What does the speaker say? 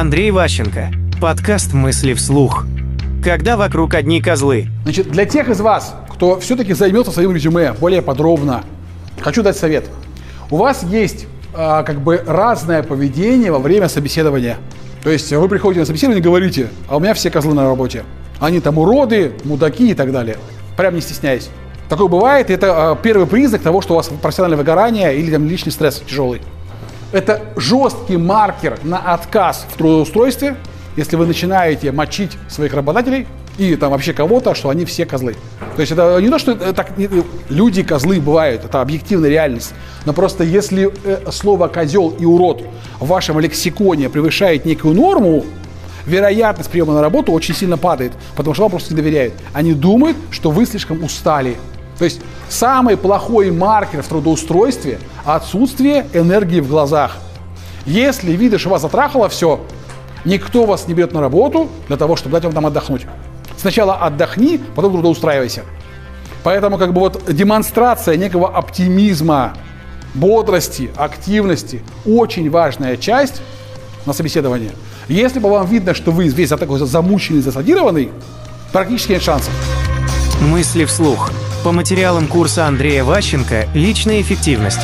Андрей Ващенко. Подкаст «Мысли вслух». Когда вокруг одни козлы. Значит, для тех из вас, кто все-таки займется своим резюме более подробно, хочу дать совет. У вас есть а, как бы разное поведение во время собеседования. То есть вы приходите на собеседование и говорите, а у меня все козлы на работе. Они там уроды, мудаки и так далее. Прям не стесняясь. Такое бывает, и это а, первый признак того, что у вас профессиональное выгорание или там личный стресс тяжелый. Это жесткий маркер на отказ в трудоустройстве, если вы начинаете мочить своих работодателей и там вообще кого-то, что они все козлы. То есть это не то, что так люди козлы бывают, это объективная реальность. Но просто если э, слово козел и урод в вашем лексиконе превышает некую норму, вероятность приема на работу очень сильно падает, потому что вам просто не доверяют. Они думают, что вы слишком устали. То есть самый плохой маркер в трудоустройстве – отсутствие энергии в глазах. Если видишь, вас затрахало все, никто вас не берет на работу для того, чтобы дать вам там отдохнуть. Сначала отдохни, потом трудоустраивайся. Поэтому как бы вот демонстрация некого оптимизма, бодрости, активности – очень важная часть на собеседовании. Если бы вам видно, что вы весь такой замученный, засадированный, практически нет шансов. Мысли вслух. По материалам курса Андрея Ващенко «Личная эффективность».